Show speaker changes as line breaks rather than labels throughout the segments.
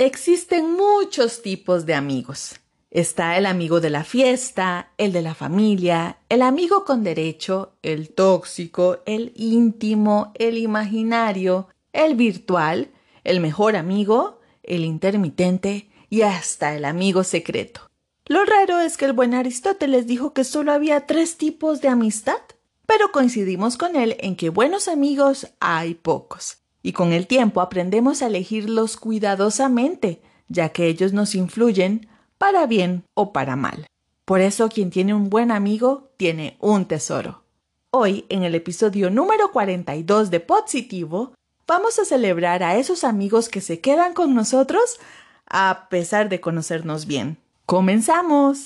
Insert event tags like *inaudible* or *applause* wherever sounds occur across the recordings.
Existen muchos tipos de amigos. Está el amigo de la fiesta, el de la familia, el amigo con derecho, el tóxico, el íntimo, el imaginario, el virtual, el mejor amigo, el intermitente y hasta el amigo secreto. Lo raro es que el buen Aristóteles dijo que solo había tres tipos de amistad, pero coincidimos con él en que buenos amigos hay pocos y con el tiempo aprendemos a elegirlos cuidadosamente, ya que ellos nos influyen para bien o para mal. Por eso quien tiene un buen amigo tiene un tesoro. Hoy, en el episodio número 42 de Positivo, vamos a celebrar a esos amigos que se quedan con nosotros a pesar de conocernos bien. ¡Comenzamos!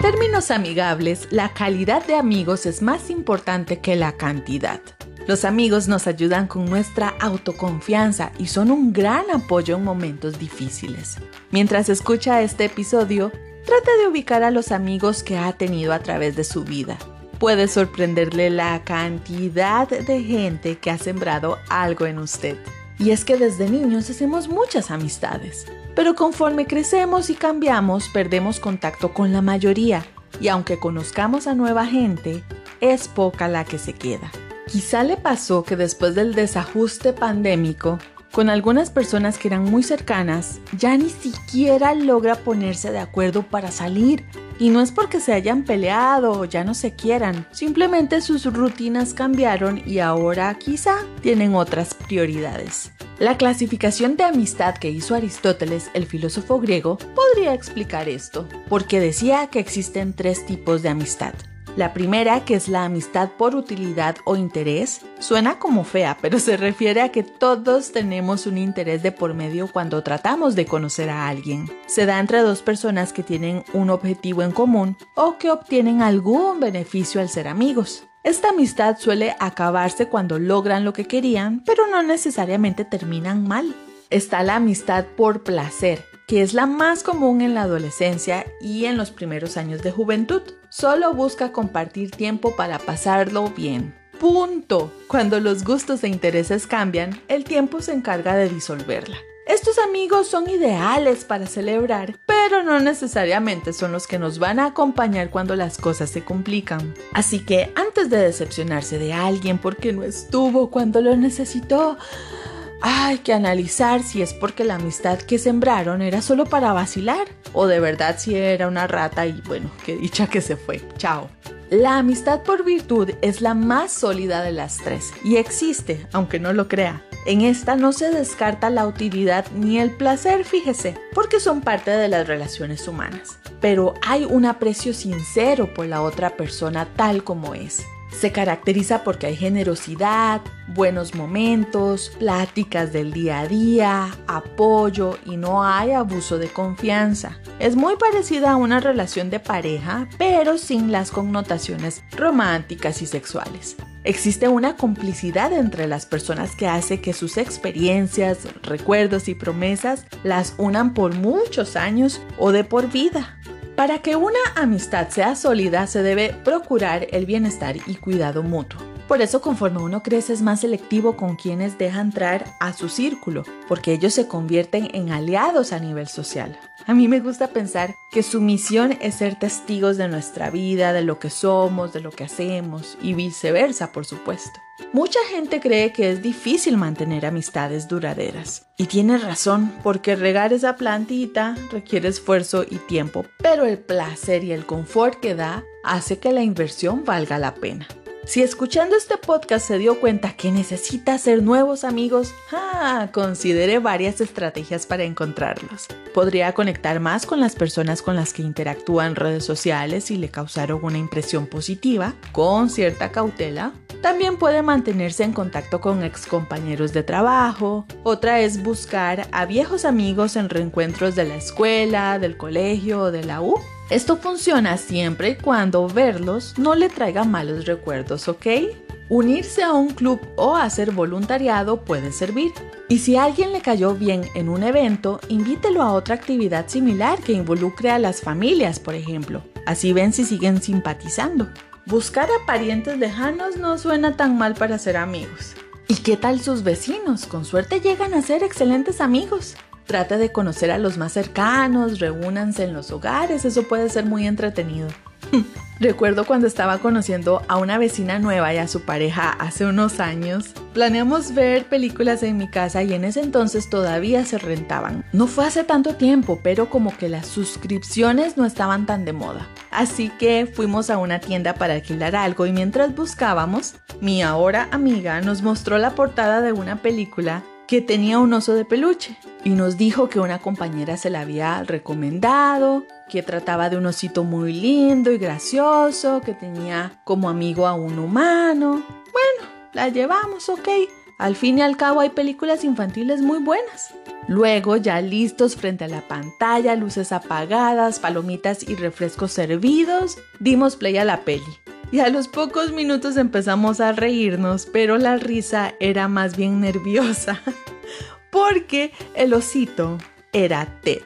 Términos amigables, la calidad de amigos es más importante que la cantidad. Los amigos nos ayudan con nuestra autoconfianza y son un gran apoyo en momentos difíciles. Mientras escucha este episodio, trate de ubicar a los amigos que ha tenido a través de su vida. Puede sorprenderle la cantidad de gente que ha sembrado algo en usted. Y es que desde niños hacemos muchas amistades. Pero conforme crecemos y cambiamos, perdemos contacto con la mayoría, y aunque conozcamos a nueva gente, es poca la que se queda. Quizá le pasó que después del desajuste pandémico, con algunas personas que eran muy cercanas, ya ni siquiera logra ponerse de acuerdo para salir. Y no es porque se hayan peleado o ya no se quieran, simplemente sus rutinas cambiaron y ahora quizá tienen otras prioridades. La clasificación de amistad que hizo Aristóteles, el filósofo griego, podría explicar esto, porque decía que existen tres tipos de amistad. La primera, que es la amistad por utilidad o interés, suena como fea, pero se refiere a que todos tenemos un interés de por medio cuando tratamos de conocer a alguien. Se da entre dos personas que tienen un objetivo en común o que obtienen algún beneficio al ser amigos. Esta amistad suele acabarse cuando logran lo que querían, pero no necesariamente terminan mal. Está la amistad por placer, que es la más común en la adolescencia y en los primeros años de juventud. Solo busca compartir tiempo para pasarlo bien. Punto. Cuando los gustos e intereses cambian, el tiempo se encarga de disolverla. Estos amigos son ideales para celebrar, pero no necesariamente son los que nos van a acompañar cuando las cosas se complican. Así que antes de decepcionarse de alguien porque no estuvo cuando lo necesitó, hay que analizar si es porque la amistad que sembraron era solo para vacilar o de verdad si era una rata y bueno, qué dicha que se fue. Chao. La amistad por virtud es la más sólida de las tres y existe, aunque no lo crea. En esta no se descarta la utilidad ni el placer, fíjese, porque son parte de las relaciones humanas. Pero hay un aprecio sincero por la otra persona tal como es. Se caracteriza porque hay generosidad, buenos momentos, pláticas del día a día, apoyo y no hay abuso de confianza. Es muy parecida a una relación de pareja, pero sin las connotaciones románticas y sexuales. Existe una complicidad entre las personas que hace que sus experiencias, recuerdos y promesas las unan por muchos años o de por vida. Para que una amistad sea sólida se debe procurar el bienestar y cuidado mutuo. Por eso conforme uno crece es más selectivo con quienes deja entrar a su círculo, porque ellos se convierten en aliados a nivel social. A mí me gusta pensar que su misión es ser testigos de nuestra vida, de lo que somos, de lo que hacemos y viceversa, por supuesto. Mucha gente cree que es difícil mantener amistades duraderas. Y tiene razón, porque regar esa plantita requiere esfuerzo y tiempo, pero el placer y el confort que da hace que la inversión valga la pena. Si escuchando este podcast se dio cuenta que necesita hacer nuevos amigos, ah, considere varias estrategias para encontrarlos. Podría conectar más con las personas con las que interactúa en redes sociales y le causaron una impresión positiva, con cierta cautela. También puede mantenerse en contacto con ex compañeros de trabajo. Otra es buscar a viejos amigos en reencuentros de la escuela, del colegio o de la U Esto funciona siempre y cuando verlos no le traiga malos recuerdos, ¿ok? Unirse a un club o hacer voluntariado puede servir. Y si alguien le cayó bien en un evento, invítelo a otra actividad similar que involucre a las familias, por ejemplo. Así ven si siguen simpatizando. Buscar a parientes lejanos no suena tan mal para ser amigos. ¿Y qué tal sus vecinos? Con suerte llegan a ser excelentes amigos. Trata de conocer a los más cercanos, reúnanse en los hogares, eso puede ser muy entretenido. *laughs* Recuerdo cuando estaba conociendo a una vecina nueva y a su pareja hace unos años. Planeamos ver películas en mi casa y en ese entonces todavía se rentaban. No fue hace tanto tiempo, pero como que las suscripciones no estaban tan de moda. Así que fuimos a una tienda para alquilar algo y mientras buscábamos, mi ahora amiga nos mostró la portada de una película que tenía un oso de peluche y nos dijo que una compañera se la había recomendado, que trataba de un osito muy lindo y gracioso, que tenía como amigo a un humano. Bueno, la llevamos, ok. Al fin y al cabo hay películas infantiles muy buenas. Luego, ya listos frente a la pantalla, luces apagadas, palomitas y refrescos servidos, dimos play a la peli y a los pocos minutos empezamos a reírnos, pero la risa era más bien nerviosa, *laughs* porque el osito era Ted.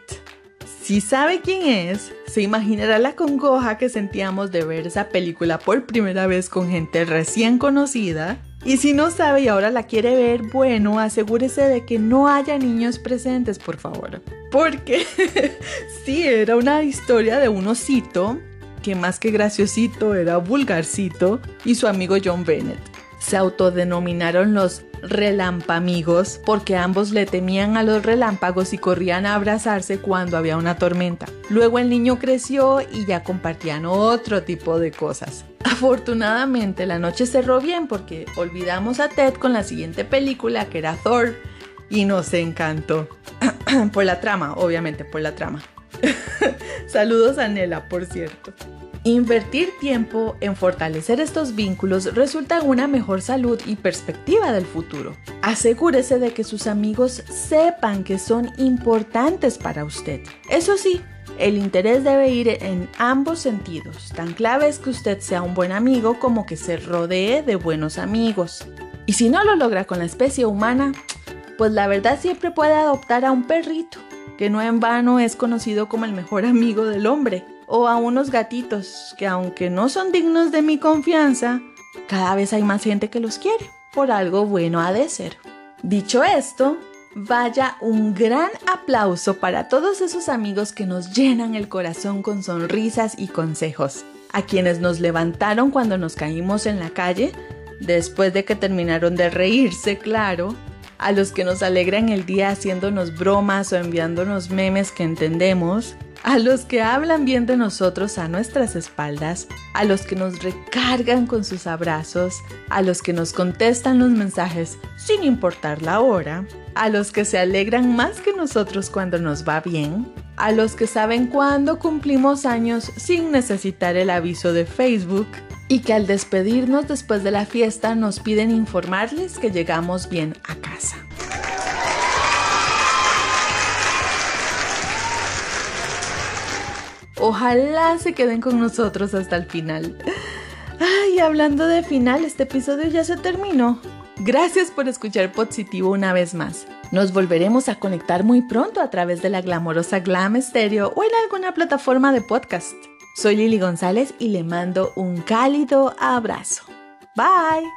Si sabe quién es, se imaginará la congoja que sentíamos de ver esa película por primera vez con gente recién conocida. Y si no sabe y ahora la quiere ver, bueno, asegúrese de que no haya niños presentes, por favor. Porque *laughs* sí, era una historia de un osito que más que graciosito era vulgarcito, y su amigo John Bennett. Se autodenominaron los relampamigos porque ambos le temían a los relámpagos y corrían a abrazarse cuando había una tormenta. Luego el niño creció y ya compartían otro tipo de cosas. Afortunadamente la noche cerró bien porque olvidamos a Ted con la siguiente película que era Thor y nos encantó. *clears throat* por la trama, obviamente, por la trama. *laughs* Saludos a Nela, por cierto. Invertir tiempo en fortalecer estos vínculos resulta en una mejor salud y perspectiva del futuro. Asegúrese de que sus amigos sepan que son importantes para usted. Eso sí, el interés debe ir en ambos sentidos. Tan clave es que usted sea un buen amigo como que se rodee de buenos amigos. Y si no lo logra con la especie humana, pues la verdad siempre puede adoptar a un perrito, que no en vano es conocido como el mejor amigo del hombre o a unos gatitos que aunque no son dignos de mi confianza, cada vez hay más gente que los quiere. Por algo bueno ha de ser. Dicho esto, vaya un gran aplauso para todos esos amigos que nos llenan el corazón con sonrisas y consejos. A quienes nos levantaron cuando nos caímos en la calle, después de que terminaron de reírse, claro. A los que nos alegran el día haciéndonos bromas o enviándonos memes que entendemos a los que hablan bien de nosotros a nuestras espaldas, a los que nos recargan con sus abrazos, a los que nos contestan los mensajes sin importar la hora, a los que se alegran más que nosotros cuando nos va bien, a los que saben cuándo cumplimos años sin necesitar el aviso de Facebook y que al despedirnos después de la fiesta nos piden informarles que llegamos bien a casa. Ojalá se queden con nosotros hasta el final. Ay, hablando de final, este episodio ya se terminó. Gracias por escuchar Positivo una vez más. Nos volveremos a conectar muy pronto a través de la glamorosa Glam Stereo o en alguna plataforma de podcast. Soy Lili González y le mando un cálido abrazo. Bye.